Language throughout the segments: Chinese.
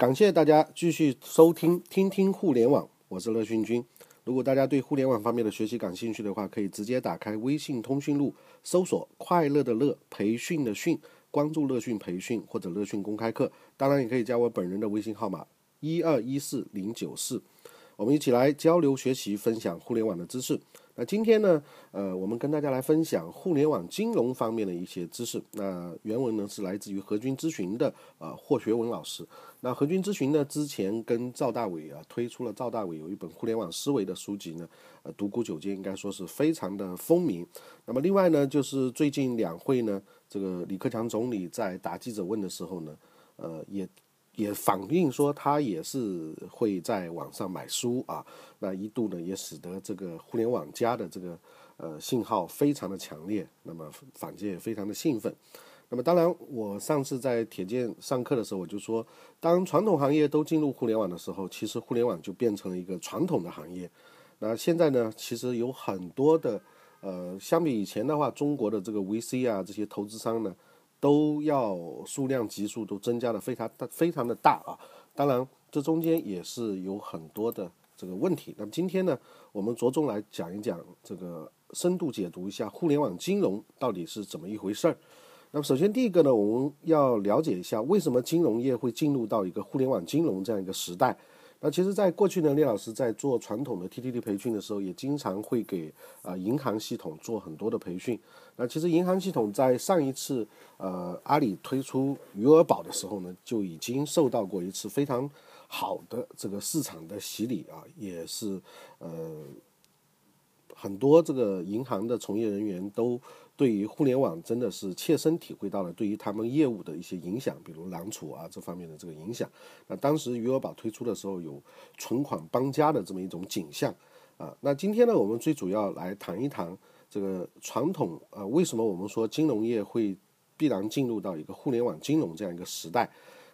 感谢大家继续收听听听互联网，我是乐讯君。如果大家对互联网方面的学习感兴趣的话，可以直接打开微信通讯录，搜索“快乐的乐，培训的训”，关注乐讯培训或者乐讯公开课。当然，也可以加我本人的微信号码一二一四零九四，我们一起来交流学习，分享互联网的知识。那今天呢，呃，我们跟大家来分享互联网金融方面的一些知识。那原文呢是来自于何军咨询的啊霍学文老师。那何军咨询呢之前跟赵大伟啊推出了赵大伟有一本互联网思维的书籍呢，呃，独孤九剑应该说是非常的风靡。那么另外呢，就是最近两会呢，这个李克强总理在答记者问的时候呢，呃，也。也反映说他也是会在网上买书啊，那一度呢也使得这个互联网加的这个呃信号非常的强烈，那么坊间也非常的兴奋。那么当然，我上次在铁剑上课的时候，我就说，当传统行业都进入互联网的时候，其实互联网就变成了一个传统的行业。那现在呢，其实有很多的呃，相比以前的话，中国的这个 VC 啊这些投资商呢。都要数量级数都增加的非常大，非常的大啊！当然，这中间也是有很多的这个问题。那么今天呢，我们着重来讲一讲这个深度解读一下互联网金融到底是怎么一回事儿。那么首先第一个呢，我们要了解一下为什么金融业会进入到一个互联网金融这样一个时代。那其实，在过去呢，聂老师在做传统的 TTT 培训的时候，也经常会给啊银行系统做很多的培训。那其实银行系统在上一次呃阿里推出余额宝的时候呢，就已经受到过一次非常好的这个市场的洗礼啊，也是呃很多这个银行的从业人员都。对于互联网真的是切身体会到了对于他们业务的一些影响，比如狼储啊这方面的这个影响。那当时余额宝推出的时候有存款搬家的这么一种景象啊。那今天呢，我们最主要来谈一谈这个传统啊，为什么我们说金融业会必然进入到一个互联网金融这样一个时代？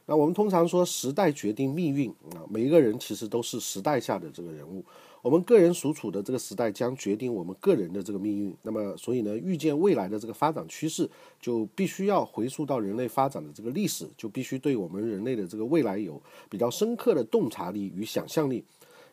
那我们通常说时代决定命运啊，每一个人其实都是时代下的这个人物。我们个人所处的这个时代将决定我们个人的这个命运。那么，所以呢，预见未来的这个发展趋势，就必须要回溯到人类发展的这个历史，就必须对我们人类的这个未来有比较深刻的洞察力与想象力。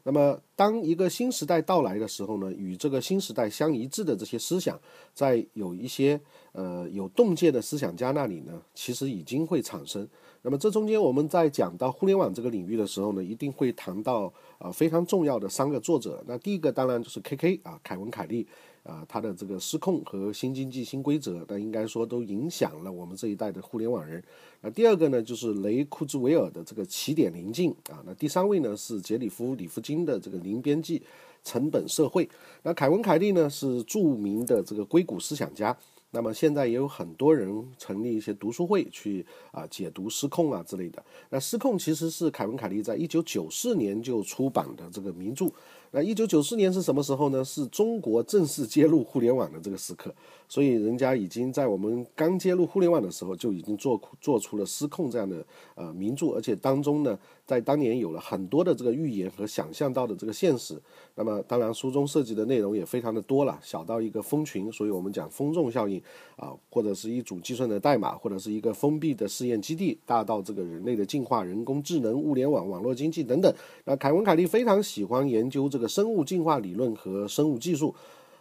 那么，当一个新时代到来的时候呢，与这个新时代相一致的这些思想，在有一些呃有洞见的思想家那里呢，其实已经会产生。那么这中间我们在讲到互联网这个领域的时候呢，一定会谈到啊非常重要的三个作者。那第一个当然就是 KK 啊，凯文凯利啊，他的这个失控和新经济新规则，那应该说都影响了我们这一代的互联网人。那第二个呢，就是雷库兹韦尔的这个起点临近啊。那第三位呢是杰里夫里夫金的这个零边际成本社会。那凯文凯利呢是著名的这个硅谷思想家。那么现在也有很多人成立一些读书会去啊解读《失控》啊之类的。那《失控》其实是凯文·凯利在一九九四年就出版的这个名著。那一九九四年是什么时候呢？是中国正式接入互联网的这个时刻，所以人家已经在我们刚接入互联网的时候就已经做做出了《失控》这样的呃名著，而且当中呢，在当年有了很多的这个预言和想象到的这个现实。那么当然书中涉及的内容也非常的多了，小到一个蜂群，所以我们讲蜂众效应啊，或者是一组计算的代码，或者是一个封闭的试验基地，大到这个人类的进化、人工智能、物联网、网络经济等等。那凯文·凯利非常喜欢研究这个。生物进化理论和生物技术，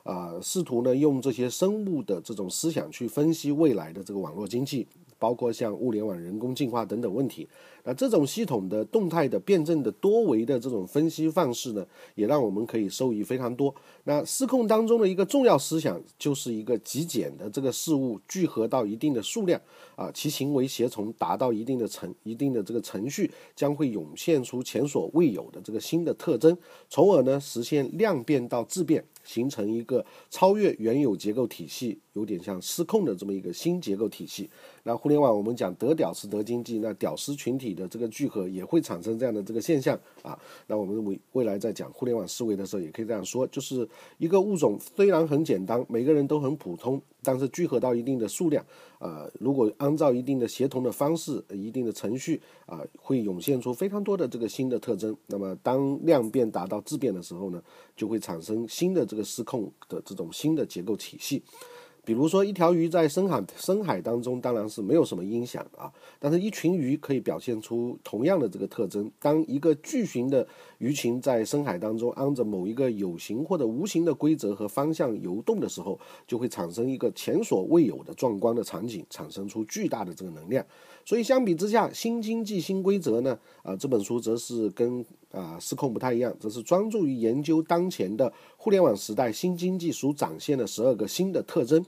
啊，试图呢用这些生物的这种思想去分析未来的这个网络经济。包括像物联网、人工进化等等问题，那这种系统的动态的、辩证的、多维的这种分析方式呢，也让我们可以受益非常多。那失控当中的一个重要思想，就是一个极简的这个事物聚合到一定的数量啊，其行为协同达到一定的程、一定的这个程序，将会涌现出前所未有的这个新的特征，从而呢实现量变到质变。形成一个超越原有结构体系，有点像失控的这么一个新结构体系。那互联网我们讲得屌丝得经济，那屌丝群体的这个聚合也会产生这样的这个现象啊。那我们未未来在讲互联网思维的时候，也可以这样说，就是一个物种虽然很简单，每个人都很普通。但是聚合到一定的数量，呃，如果按照一定的协同的方式、一定的程序，啊，会涌现出非常多的这个新的特征。那么当量变达到质变的时候呢，就会产生新的这个失控的这种新的结构体系。比如说，一条鱼在深海深海当中当然是没有什么影响啊，但是一群鱼可以表现出同样的这个特征。当一个巨型的鱼群在深海当中按着某一个有形或者无形的规则和方向游动的时候，就会产生一个前所未有的壮观的场景，产生出巨大的这个能量。所以相比之下，《新经济新规则》呢，啊这本书则是跟啊失控不太一样，则是专注于研究当前的互联网时代新经济所展现的十二个新的特征。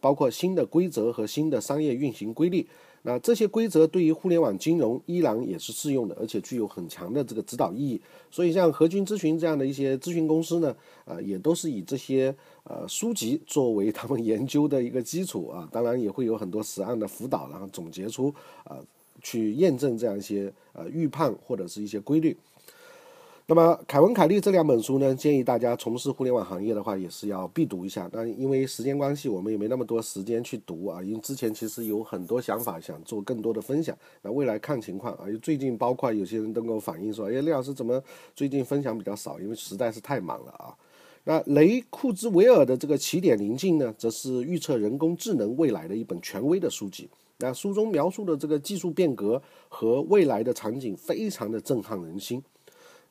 包括新的规则和新的商业运行规律，那这些规则对于互联网金融依然也是适用的，而且具有很强的这个指导意义。所以，像和君咨询这样的一些咨询公司呢，呃，也都是以这些呃书籍作为他们研究的一个基础啊。当然，也会有很多实案的辅导，然后总结出啊，去验证这样一些呃预判或者是一些规律。那么凯文·凯利这两本书呢，建议大家从事互联网行业的话，也是要必读一下。那因为时间关系，我们也没那么多时间去读啊。因为之前其实有很多想法想做更多的分享，那未来看情况啊。最近包括有些人都跟我反映说，哎，李老师怎么最近分享比较少？因为实在是太忙了啊。那雷库兹韦尔的这个起点临近呢，则是预测人工智能未来的一本权威的书籍。那书中描述的这个技术变革和未来的场景，非常的震撼人心。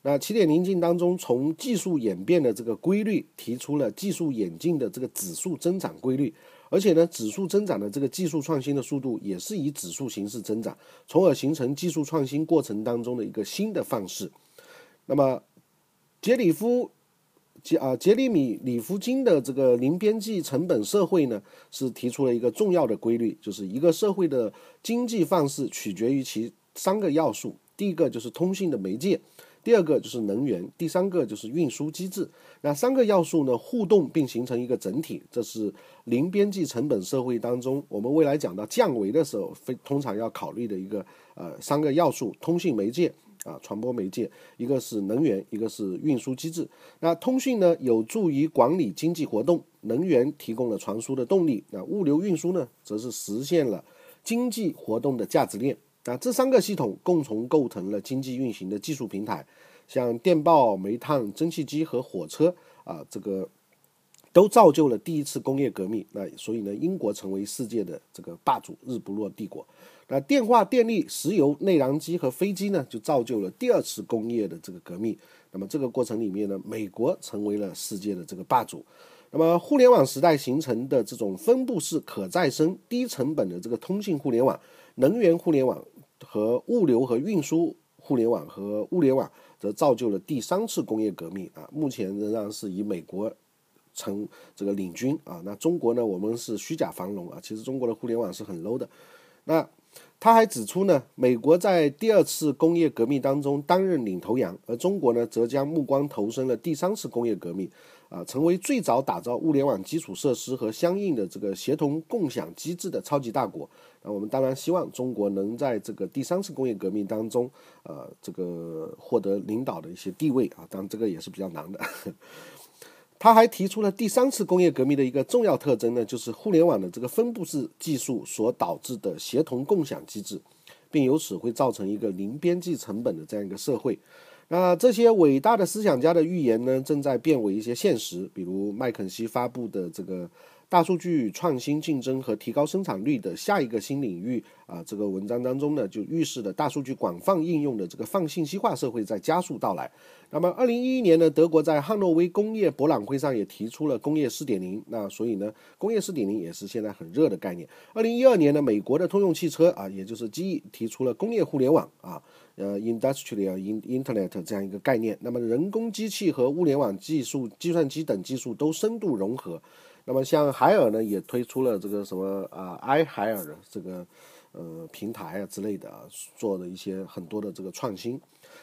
那起点临近当中，从技术演变的这个规律提出了技术演进的这个指数增长规律，而且呢，指数增长的这个技术创新的速度也是以指数形式增长，从而形成技术创新过程当中的一个新的范式。那么，杰里夫杰啊杰里米里夫金的这个零边际成本社会呢，是提出了一个重要的规律，就是一个社会的经济范式取决于其三个要素，第一个就是通信的媒介。第二个就是能源，第三个就是运输机制。那三个要素呢，互动并形成一个整体，这是零边际成本社会当中，我们未来讲到降维的时候，非通常要考虑的一个呃三个要素：通信媒介啊，传播媒介；一个是能源，一个是运输机制。那通讯呢，有助于管理经济活动；能源提供了传输的动力；那物流运输呢，则是实现了经济活动的价值链。那这三个系统共同构成了经济运行的技术平台，像电报、煤炭、蒸汽机和火车啊，这个都造就了第一次工业革命。那所以呢，英国成为世界的这个霸主，日不落帝国。那电话、电力、石油、内燃机和飞机呢，就造就了第二次工业的这个革命。那么这个过程里面呢，美国成为了世界的这个霸主。那么互联网时代形成的这种分布式、可再生、低成本的这个通信互联网、能源互联网。和物流和运输互联网和物联网，则造就了第三次工业革命啊！目前仍然是以美国成这个领军啊。那中国呢？我们是虚假繁荣啊！其实中国的互联网是很 low 的。那他还指出呢，美国在第二次工业革命当中担任领头羊，而中国呢，则将目光投身了第三次工业革命。啊，成为最早打造物联网基础设施和相应的这个协同共享机制的超级大国。那我们当然希望中国能在这个第三次工业革命当中，呃，这个获得领导的一些地位啊。当然，这个也是比较难的。他还提出了第三次工业革命的一个重要特征呢，就是互联网的这个分布式技术所导致的协同共享机制，并由此会造成一个零边际成本的这样一个社会。那这些伟大的思想家的预言呢，正在变为一些现实。比如麦肯锡发布的这个大数据创新竞争和提高生产率的下一个新领域啊，这个文章当中呢，就预示了大数据广泛应用的这个放信息化社会在加速到来。那么，二零一一年呢，德国在汉诺威工业博览会上也提出了工业四点零。那所以呢，工业四点零也是现在很热的概念。二零一二年呢，美国的通用汽车啊，也就是 GE 提出了工业互联网啊。呃，industrial internet 这样一个概念，那么人工机器和物联网技术、计算机等技术都深度融合。那么像海尔呢，也推出了这个什么啊，i 海尔的这个呃平台啊之类的啊，做的一些很多的这个创新。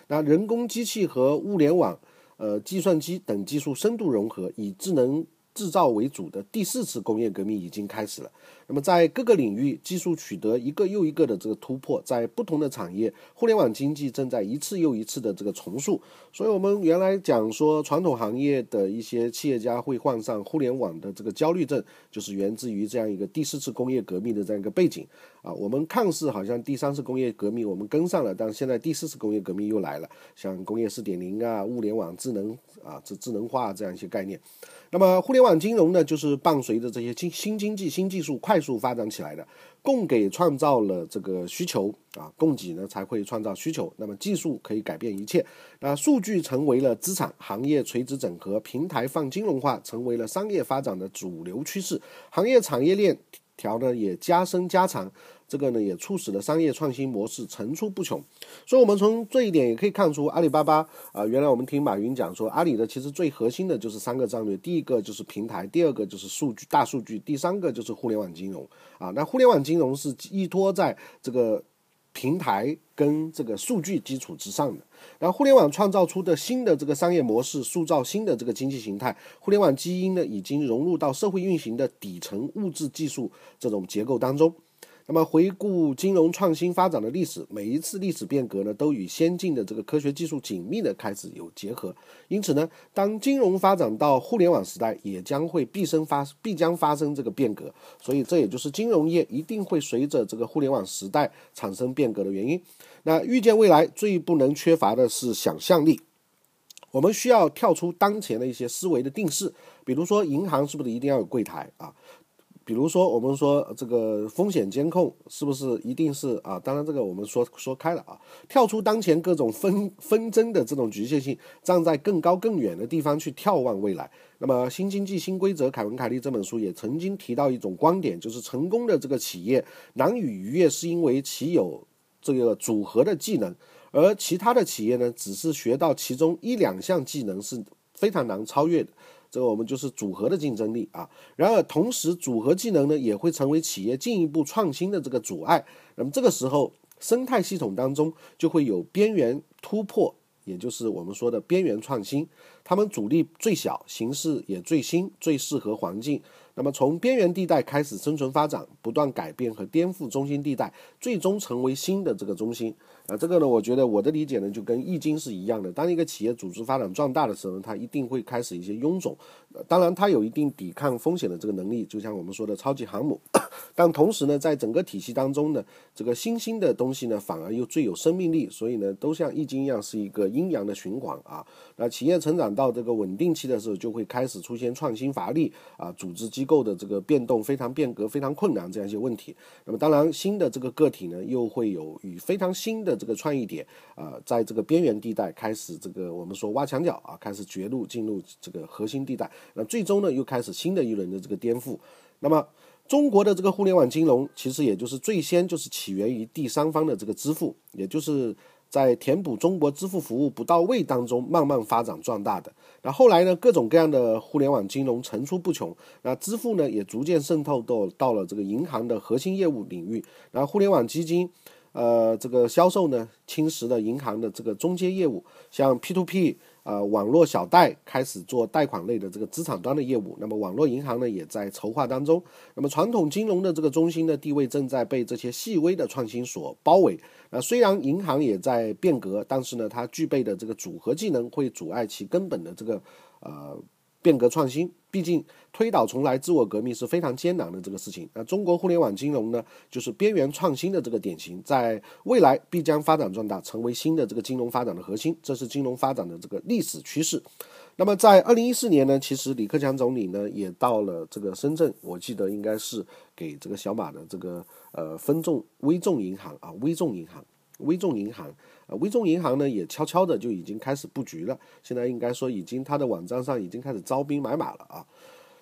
那人工机器和物联网、呃计算机等技术深度融合，以智能制造为主的第四次工业革命已经开始了。那么在各个领域，技术取得一个又一个的这个突破，在不同的产业，互联网经济正在一次又一次的这个重塑。所以，我们原来讲说传统行业的一些企业家会患上互联网的这个焦虑症，就是源自于这样一个第四次工业革命的这样一个背景啊。我们看似好像第三次工业革命我们跟上了，但是现在第四次工业革命又来了，像工业四点零啊、物联网、智能啊、智智能化这样一些概念。那么，互联网金融呢，就是伴随着这些新新经济、新技术快速发展起来的，供给创造了这个需求啊，供给呢才会创造需求。那么，技术可以改变一切，那数据成为了资产，行业垂直整合、平台放金融化成为了商业发展的主流趋势，行业产业链条呢也加深加长。这个呢也促使了商业创新模式层出不穷，所以我们从这一点也可以看出，阿里巴巴啊，原来我们听马云讲说，阿里的其实最核心的就是三个战略，第一个就是平台，第二个就是数据大数据，第三个就是互联网金融啊。那互联网金融是依托在这个平台跟这个数据基础之上的，然后互联网创造出的新的这个商业模式，塑造新的这个经济形态，互联网基因呢已经融入到社会运行的底层物质技术这种结构当中。那么回顾金融创新发展的历史，每一次历史变革呢，都与先进的这个科学技术紧密的开始有结合。因此呢，当金融发展到互联网时代，也将会必生发必将发生这个变革。所以这也就是金融业一定会随着这个互联网时代产生变革的原因。那预见未来最不能缺乏的是想象力。我们需要跳出当前的一些思维的定式，比如说银行是不是一定要有柜台啊？比如说，我们说这个风险监控是不是一定是啊？当然，这个我们说说开了啊，跳出当前各种纷纷争的这种局限性，站在更高更远的地方去眺望未来。那么，《新经济新规则》凯文·凯利这本书也曾经提到一种观点，就是成功的这个企业难以逾越，是因为其有这个组合的技能，而其他的企业呢，只是学到其中一两项技能是非常难超越的。这个我们就是组合的竞争力啊。然而，同时组合技能呢也会成为企业进一步创新的这个阻碍。那么这个时候，生态系统当中就会有边缘突破，也就是我们说的边缘创新。他们阻力最小，形式也最新，最适合环境。那么从边缘地带开始生存发展，不断改变和颠覆中心地带，最终成为新的这个中心。啊，这个呢，我觉得我的理解呢，就跟易经是一样的。当一个企业组织发展壮大的时候，它一定会开始一些臃肿。当然，它有一定抵抗风险的这个能力，就像我们说的超级航母。但同时呢，在整个体系当中呢，这个新兴的东西呢，反而又最有生命力。所以呢，都像易经一样，是一个阴阳的循环啊。那企业成长到这个稳定期的时候，就会开始出现创新乏力啊，组织机构的这个变动非常变革非常困难这样一些问题。那么，当然新的这个个体呢，又会有与非常新的。这个创意点啊，在这个边缘地带开始这个我们说挖墙脚啊，开始绝路进入这个核心地带，那最终呢又开始新的一轮的这个颠覆。那么中国的这个互联网金融其实也就是最先就是起源于第三方的这个支付，也就是在填补中国支付服务不到位当中慢慢发展壮大的。那后来呢，各种各样的互联网金融层出不穷，那支付呢也逐渐渗透到到了这个银行的核心业务领域，然后互联网基金。呃，这个销售呢，侵蚀了银行的这个中间业务，像 P to P 啊，网络小贷开始做贷款类的这个资产端的业务，那么网络银行呢也在筹划当中。那么传统金融的这个中心的地位正在被这些细微的创新所包围。那虽然银行也在变革，但是呢，它具备的这个组合技能会阻碍其根本的这个呃。变革创新，毕竟推倒重来、自我革命是非常艰难的这个事情。那中国互联网金融呢，就是边缘创新的这个典型，在未来必将发展壮大，成为新的这个金融发展的核心，这是金融发展的这个历史趋势。那么在二零一四年呢，其实李克强总理呢也到了这个深圳，我记得应该是给这个小马的这个呃分众微众银行啊，微众银行。微众银行，呃，微众银行呢也悄悄的就已经开始布局了，现在应该说已经它的网站上已经开始招兵买马了啊。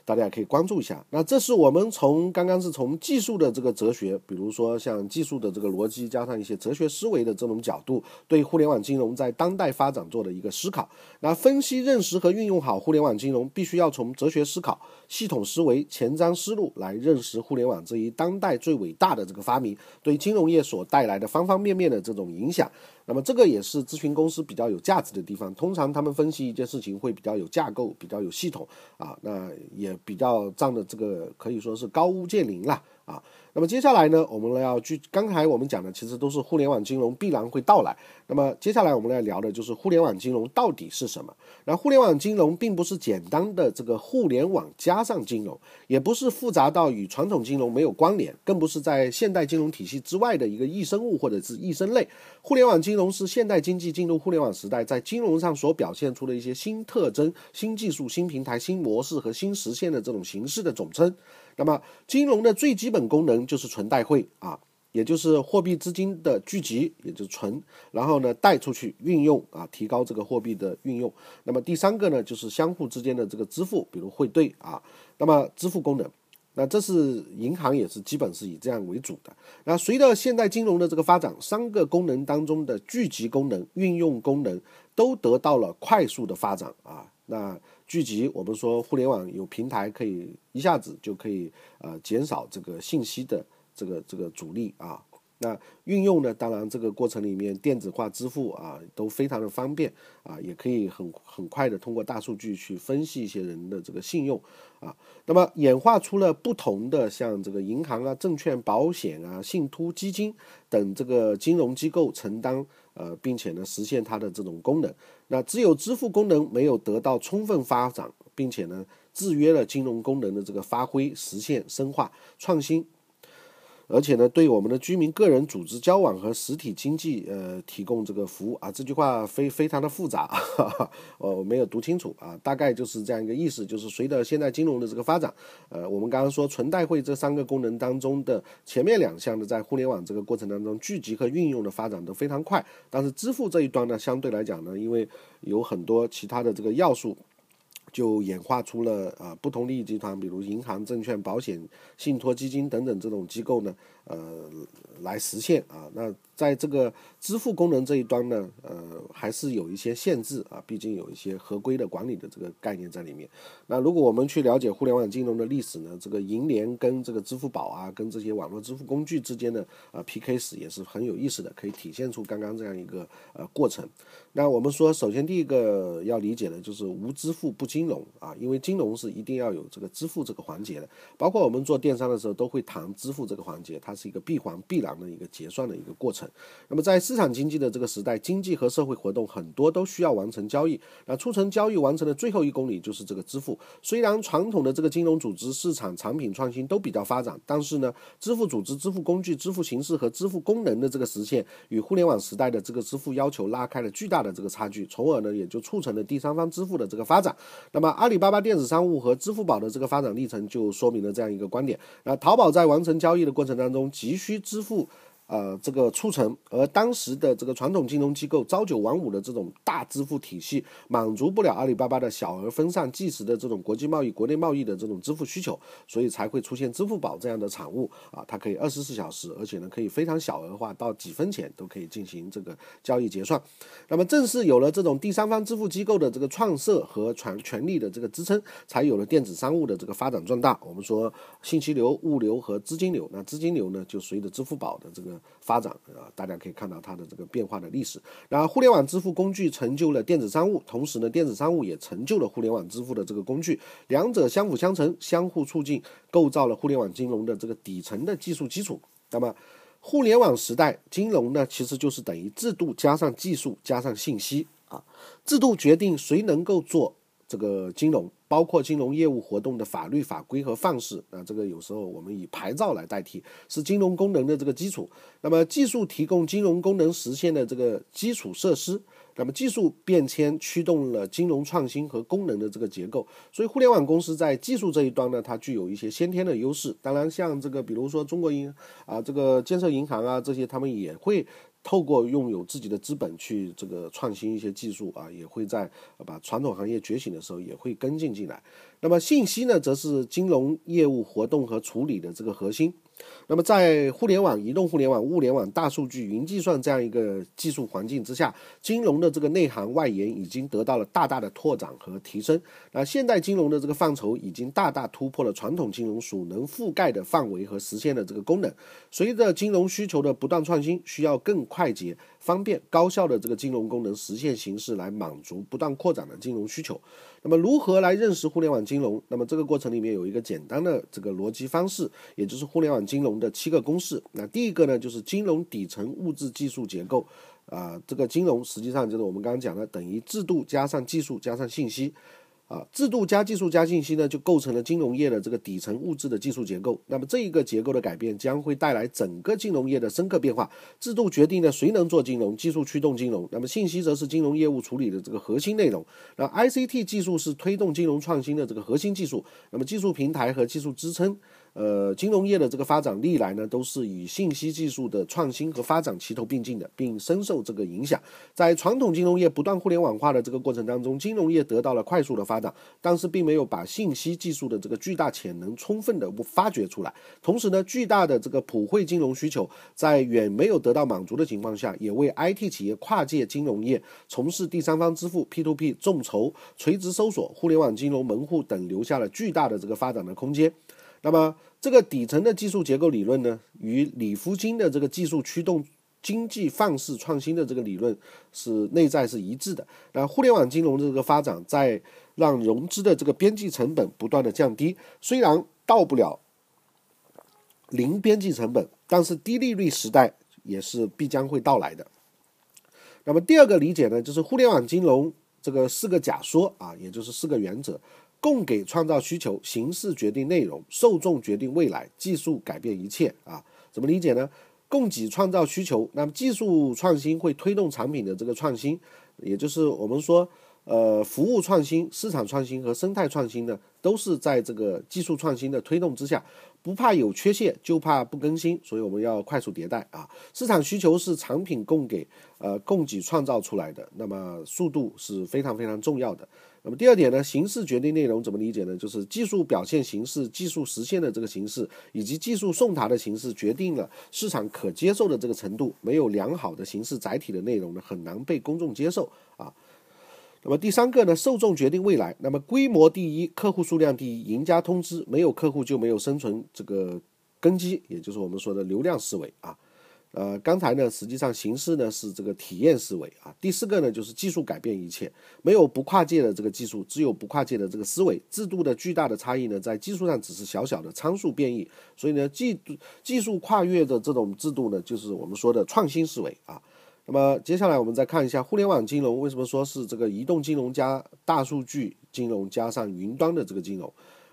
大家可以关注一下。那这是我们从刚刚是从技术的这个哲学，比如说像技术的这个逻辑，加上一些哲学思维的这种角度，对互联网金融在当代发展做的一个思考。那分析、认识和运用好互联网金融，必须要从哲学思考、系统思维、前瞻思路来认识互联网这一当代最伟大的这个发明对金融业所带来的方方面面的这种影响。那么这个也是咨询公司比较有价值的地方。通常他们分析一件事情会比较有架构，比较有系统啊，那也比较仗着这个可以说是高屋建瓴了。啊。那么接下来呢，我们要去刚才我们讲的，其实都是互联网金融必然会到来。那么接下来我们来聊的就是互联网金融到底是什么？那互联网金融并不是简单的这个互联网加上金融，也不是复杂到与传统金融没有关联，更不是在现代金融体系之外的一个异生物或者是异生类。互联网金融是现代经济进入互联网时代，在金融上所表现出的一些新特征、新技术、新平台、新模式和新实现的这种形式的总称。那么，金融的最基本功能就是存贷汇啊，也就是货币资金的聚集，也就是存，然后呢贷出去运用啊，提高这个货币的运用。那么第三个呢，就是相互之间的这个支付，比如汇兑啊。那么支付功能，那这是银行也是基本是以这样为主的。那随着现代金融的这个发展，三个功能当中的聚集功能、运用功能都得到了快速的发展啊。那聚集，我们说互联网有平台可以一下子就可以呃减少这个信息的这个这个阻力啊。那运用呢，当然这个过程里面电子化支付啊都非常的方便啊，也可以很很快的通过大数据去分析一些人的这个信用啊。那么演化出了不同的像这个银行啊、证券、保险啊、信托、基金等这个金融机构承担。呃，并且呢，实现它的这种功能。那只有支付功能没有得到充分发展，并且呢，制约了金融功能的这个发挥、实现、深化、创新。而且呢，对我们的居民、个人、组织交往和实体经济，呃，提供这个服务啊，这句话非非常的复杂，我没有读清楚啊，大概就是这样一个意思，就是随着现代金融的这个发展，呃，我们刚刚说存贷汇这三个功能当中的前面两项呢，在互联网这个过程当中聚集和运用的发展都非常快，但是支付这一端呢，相对来讲呢，因为有很多其他的这个要素。就演化出了啊不同利益集团，比如银行、证券、保险、信托、基金等等这种机构呢，呃，来实现啊。那在这个支付功能这一端呢，呃，还是有一些限制啊，毕竟有一些合规的管理的这个概念在里面。那如果我们去了解互联网金融的历史呢，这个银联跟这个支付宝啊，跟这些网络支付工具之间的啊 PK 史也是很有意思的，可以体现出刚刚这样一个呃过程。那我们说，首先第一个要理解的就是无支付不金融啊，因为金融是一定要有这个支付这个环节的。包括我们做电商的时候，都会谈支付这个环节，它它是一个闭环必然的一个结算的一个过程。那么在市场经济的这个时代，经济和社会活动很多都需要完成交易。那促成交易完成的最后一公里就是这个支付。虽然传统的这个金融组织、市场、产品创新都比较发展，但是呢，支付组织、支付工具、支付形式和支付功能的这个实现，与互联网时代的这个支付要求拉开了巨大。的这个差距，从而呢也就促成了第三方支付的这个发展。那么阿里巴巴电子商务和支付宝的这个发展历程，就说明了这样一个观点。那淘宝在完成交易的过程当中，急需支付。呃，这个促成，而当时的这个传统金融机构朝九晚五的这种大支付体系，满足不了阿里巴巴的小而分散、即时的这种国际贸易、国内贸易的这种支付需求，所以才会出现支付宝这样的产物啊，它可以二十四小时，而且呢可以非常小额化，到几分钱都可以进行这个交易结算。那么正是有了这种第三方支付机构的这个创设和权权力的这个支撑，才有了电子商务的这个发展壮大。我们说信息流、物流和资金流，那资金流呢就随着支付宝的这个。发展啊，大家可以看到它的这个变化的历史。那互联网支付工具成就了电子商务，同时呢，电子商务也成就了互联网支付的这个工具，两者相辅相成，相互促进，构造了互联网金融的这个底层的技术基础。那么，互联网时代金融呢，其实就是等于制度加上技术加上信息啊，制度决定谁能够做。这个金融包括金融业务活动的法律法规和范式，那这个有时候我们以牌照来代替，是金融功能的这个基础。那么技术提供金融功能实现的这个基础设施，那么技术变迁驱动了金融创新和功能的这个结构。所以互联网公司在技术这一端呢，它具有一些先天的优势。当然，像这个比如说中国银啊，这个建设银行啊这些，他们也会。透过拥有自己的资本去这个创新一些技术啊，也会在把传统行业觉醒的时候也会跟进进来。那么信息呢，则是金融业务活动和处理的这个核心。那么在互联网、移动互联网、物联网、大数据、云计算这样一个技术环境之下，金融的这个内涵外延已经得到了大大的拓展和提升。那现代金融的这个范畴已经大大突破了传统金融所能覆盖的范围和实现的这个功能。随着金融需求的不断创新，需要更快捷、方便、高效的这个金融功能实现形式来满足不断扩展的金融需求。那么如何来认识互联网金融？那么这个过程里面有一个简单的这个逻辑方式，也就是互联网金融的七个公式。那第一个呢，就是金融底层物质技术结构，啊，这个金融实际上就是我们刚刚讲的，等于制度加上技术加上信息。啊，制度加技术加信息呢，就构成了金融业的这个底层物质的技术结构。那么这一个结构的改变将会带来整个金融业的深刻变化。制度决定了谁能做金融，技术驱动金融。那么信息则是金融业务处理的这个核心内容。那 ICT 技术是推动金融创新的这个核心技术。那么技术平台和技术支撑。呃，金融业的这个发展历来呢，都是与信息技术的创新和发展齐头并进的，并深受这个影响。在传统金融业不断互联网化的这个过程当中，金融业得到了快速的发展，但是并没有把信息技术的这个巨大潜能充分的发掘出来。同时呢，巨大的这个普惠金融需求在远没有得到满足的情况下，也为 IT 企业跨界金融业从事第三方支付、P2P 众筹、垂直搜索、互联网金融门户等留下了巨大的这个发展的空间。那么，这个底层的技术结构理论呢，与李福金的这个技术驱动经济范式创新的这个理论是内在是一致的。那互联网金融的这个发展，在让融资的这个边际成本不断的降低，虽然到不了零边际成本，但是低利率时代也是必将会到来的。那么第二个理解呢，就是互联网金融这个四个假说啊，也就是四个原则。供给创造需求，形式决定内容，受众决定未来，技术改变一切啊？怎么理解呢？供给创造需求，那么技术创新会推动产品的这个创新，也就是我们说，呃，服务创新、市场创新和生态创新呢，都是在这个技术创新的推动之下。不怕有缺陷，就怕不更新，所以我们要快速迭代啊！市场需求是产品供给呃供给创造出来的，那么速度是非常非常重要的。那么第二点呢，形式决定内容，怎么理解呢？就是技术表现形式、技术实现的这个形式以及技术送达的形式，决定了市场可接受的这个程度。没有良好的形式载体的内容呢，很难被公众接受啊。那么第三个呢，受众决定未来。那么规模第一，客户数量第一，赢家通吃，没有客户就没有生存这个根基，也就是我们说的流量思维啊。呃，刚才呢，实际上形式呢是这个体验思维啊。第四个呢，就是技术改变一切，没有不跨界的这个技术，只有不跨界的这个思维。制度的巨大的差异呢，在技术上只是小小的参数变异，所以呢，技技术跨越的这种制度呢，就是我们说的创新思维啊。那么接下来我们再看一下互联网金融为什么说是这个移动金融加大数据金融加上云端的这个金融。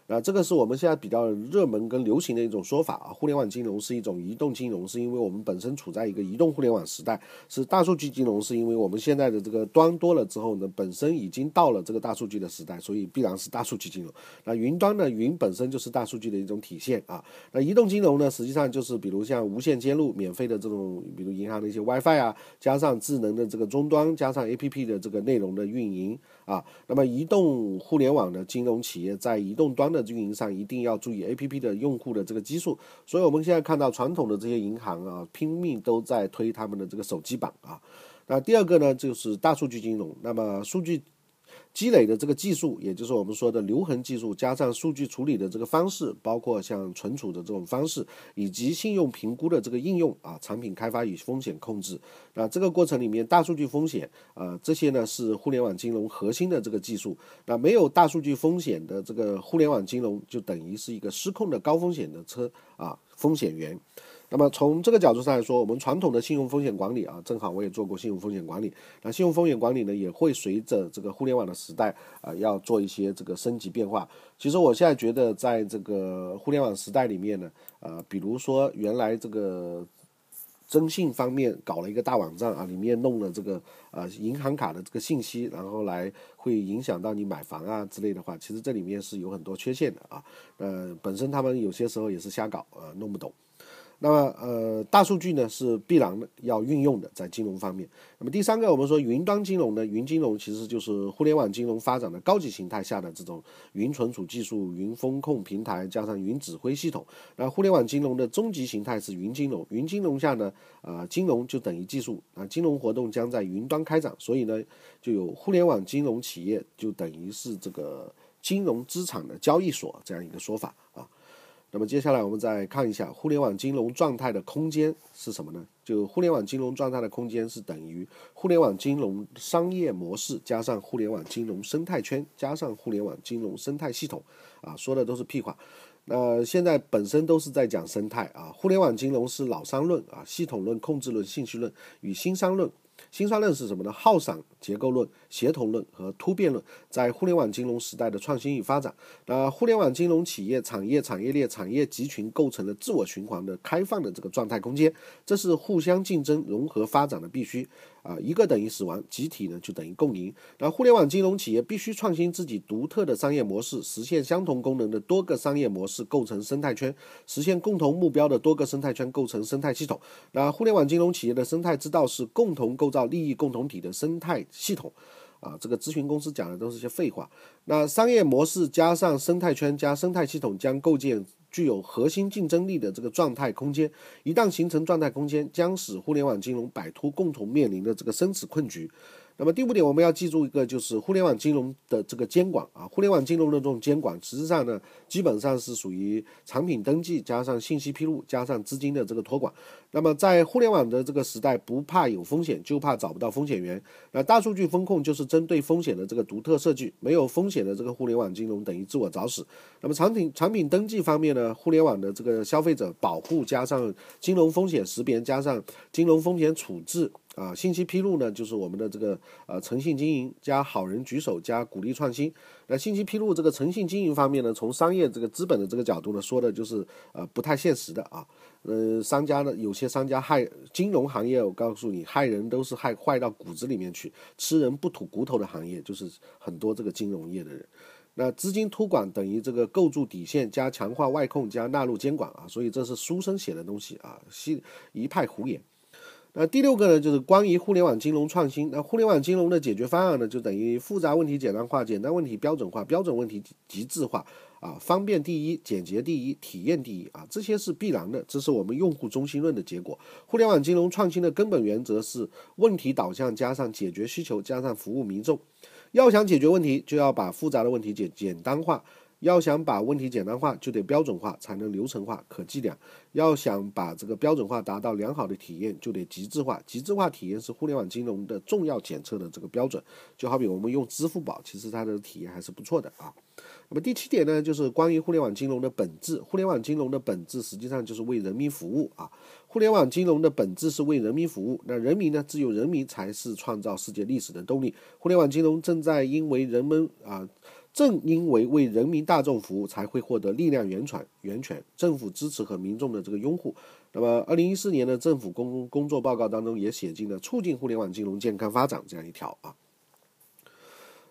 啊，这个是我们现在比较热门跟流行的一种说法啊。互联网金融是一种移动金融，是因为我们本身处在一个移动互联网时代；是大数据金融，是因为我们现在的这个端多了之后呢，本身已经到了这个大数据的时代，所以必然是大数据金融。那云端呢，云本身就是大数据的一种体现啊。那移动金融呢，实际上就是比如像无线接入、免费的这种，比如银行的一些 WiFi 啊，加上智能的这个终端，加上 APP 的这个内容的运营啊。那么移动互联网的金融企业在移动端的运营上一定要注意 A P P 的用户的这个基数，所以我们现在看到传统的这些银行啊，拼命都在推他们的这个手机版啊。那第二个呢，就是大数据金融，那么数据。积累的这个技术，也就是我们说的留痕技术，加上数据处理的这个方式，包括像存储的这种方式，以及信用评估的这个应用啊，产品开发与风险控制，那这个过程里面，大数据风险啊，这些呢是互联网金融核心的这个技术。那没有大数据风险的这个互联网金融，就等于是一个失控的高风险的车啊，风险源。那么从这个角度上来说，我们传统的信用风险管理啊，正好我也做过信用风险管理。那信用风险管理呢，也会随着这个互联网的时代啊，要做一些这个升级变化。其实我现在觉得，在这个互联网时代里面呢，呃，比如说原来这个征信方面搞了一个大网站啊，里面弄了这个呃银行卡的这个信息，然后来会影响到你买房啊之类的话，其实这里面是有很多缺陷的啊。呃，本身他们有些时候也是瞎搞啊，弄不懂。那么，呃，大数据呢是必然的要运用的，在金融方面。那么第三个，我们说云端金融呢，云金融其实就是互联网金融发展的高级形态下的这种云存储技术、云风控平台加上云指挥系统。那互联网金融的终极形态是云金融，云金融下呢，啊，金融就等于技术啊，金融活动将在云端开展，所以呢，就有互联网金融企业就等于是这个金融资产的交易所这样一个说法啊。那么接下来我们再看一下互联网金融状态的空间是什么呢？就互联网金融状态的空间是等于互联网金融商业模式加上互联网金融生态圈加上互联网金融生态系统，啊，说的都是屁话。那现在本身都是在讲生态啊，互联网金融是老商论啊，系统论、控制论、信息论与新商论。新三论是什么呢？耗散结构论、协同论和突变论在互联网金融时代的创新与发展。那互联网金融企业、产业、产业链、产业集群构成了自我循环的开放的这个状态空间，这是互相竞争、融合发展的必须。啊，一个等于死亡，集体呢就等于共赢。那互联网金融企业必须创新自己独特的商业模式，实现相同功能的多个商业模式构成生态圈，实现共同目标的多个生态圈构成生态系统。那互联网金融企业的生态之道是共同构造利益共同体的生态系统。啊，这个咨询公司讲的都是些废话。那商业模式加上生态圈加生态系统将构建。具有核心竞争力的这个状态空间，一旦形成状态空间，将使互联网金融摆脱共同面临的这个生死困局。那么第五点，我们要记住一个，就是互联网金融的这个监管啊，互联网金融的这种监管，实际上呢，基本上是属于产品登记加上信息披露加上资金的这个托管。那么在互联网的这个时代，不怕有风险，就怕找不到风险源。那大数据风控就是针对风险的这个独特设计，没有风险的这个互联网金融等于自我找死。那么产品产品登记方面呢，互联网的这个消费者保护加上金融风险识别加上金融风险处置。啊，信息披露呢，就是我们的这个呃诚信经营加好人举手加鼓励创新。那信息披露这个诚信经营方面呢，从商业这个资本的这个角度呢，说的就是呃不太现实的啊。呃，商家呢，有些商家害金融行业，我告诉你，害人都是害坏到骨子里面去，吃人不吐骨头的行业，就是很多这个金融业的人。那资金托管等于这个构筑底线加强化外控加纳入监管啊，所以这是书生写的东西啊，一一派胡言。那第六个呢，就是关于互联网金融创新。那互联网金融的解决方案呢，就等于复杂问题简单化，简单问题标准化，标准问题极致化啊，方便第一，简洁第一，体验第一啊，这些是必然的，这是我们用户中心论的结果。互联网金融创新的根本原则是问题导向加上解决需求加上服务民众。要想解决问题，就要把复杂的问题简简单化。要想把问题简单化，就得标准化，才能流程化、可计量。要想把这个标准化达到良好的体验，就得极致化。极致化体验是互联网金融的重要检测的这个标准。就好比我们用支付宝，其实它的体验还是不错的啊。那么第七点呢，就是关于互联网金融的本质。互联网金融的本质实际上就是为人民服务啊。互联网金融的本质是为人民服务。那人民呢，只有人民才是创造世界历史的动力。互联网金融正在因为人们啊。正因为为人民大众服务，才会获得力量源泉、源泉、政府支持和民众的这个拥护。那么，二零一四年的政府工工作报告当中也写进了促进互联网金融健康发展这样一条啊。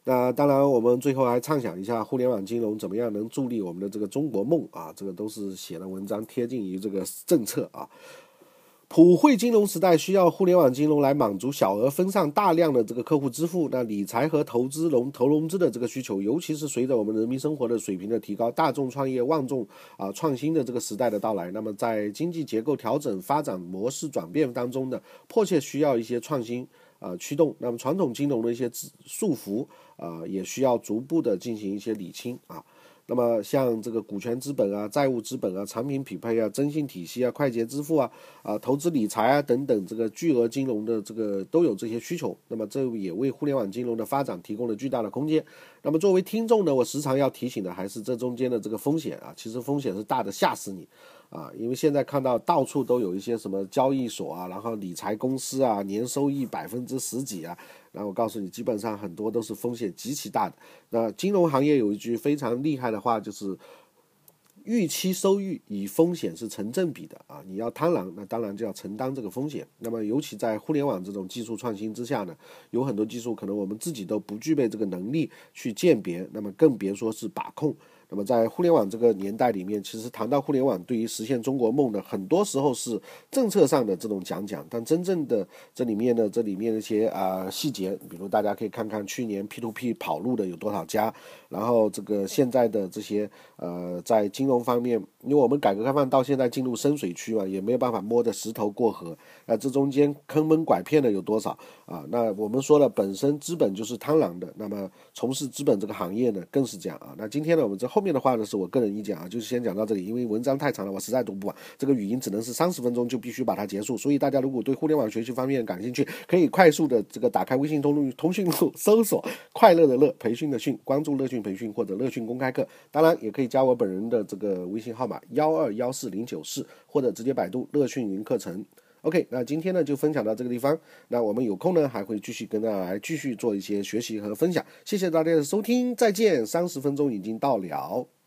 那当然，我们最后还畅想一下互联网金融怎么样能助力我们的这个中国梦啊？这个都是写的文章贴近于这个政策啊。普惠金融时代需要互联网金融来满足小额分散大量的这个客户支付，那理财和投资融投融资的这个需求，尤其是随着我们人民生活的水平的提高，大众创业万众啊创新的这个时代的到来，那么在经济结构调整、发展模式转变当中呢，迫切需要一些创新啊驱动。那么传统金融的一些束缚啊，也需要逐步的进行一些理清啊。那么像这个股权资本啊、债务资本啊、产品匹配啊、征信体系啊、快捷支付啊、啊投资理财啊等等，这个巨额金融的这个都有这些需求。那么这也为互联网金融的发展提供了巨大的空间。那么作为听众呢，我时常要提醒的还是这中间的这个风险啊，其实风险是大的吓死你。啊，因为现在看到到处都有一些什么交易所啊，然后理财公司啊，年收益百分之十几啊，然后我告诉你，基本上很多都是风险极其大的。那金融行业有一句非常厉害的话，就是预期收益与风险是成正比的啊。你要贪婪，那当然就要承担这个风险。那么尤其在互联网这种技术创新之下呢，有很多技术可能我们自己都不具备这个能力去鉴别，那么更别说是把控。那么在互联网这个年代里面，其实谈到互联网，对于实现中国梦的，很多时候是政策上的这种讲讲，但真正的这里面的这里面的一些啊细节，比如大家可以看看去年 P to P 跑路的有多少家，然后这个现在的这些呃在金融方面，因为我们改革开放到现在进入深水区嘛，也没有办法摸着石头过河，啊，这中间坑蒙拐骗的有多少啊？那我们说了，本身资本就是贪婪的，那么从事资本这个行业呢，更是这样啊。那今天呢，我们这后面的话呢，是我个人意见啊，就是先讲到这里，因为文章太长了，我实在读不完。这个语音只能是三十分钟，就必须把它结束。所以大家如果对互联网学习方面感兴趣，可以快速的这个打开微信通路通讯录，搜索“快乐的乐培训的训”，关注乐讯培训或者乐讯公开课。当然，也可以加我本人的这个微信号码幺二幺四零九四，或者直接百度乐讯云课程。OK，那今天呢就分享到这个地方。那我们有空呢还会继续跟大家来继续做一些学习和分享。谢谢大家的收听，再见。三十分钟已经到了。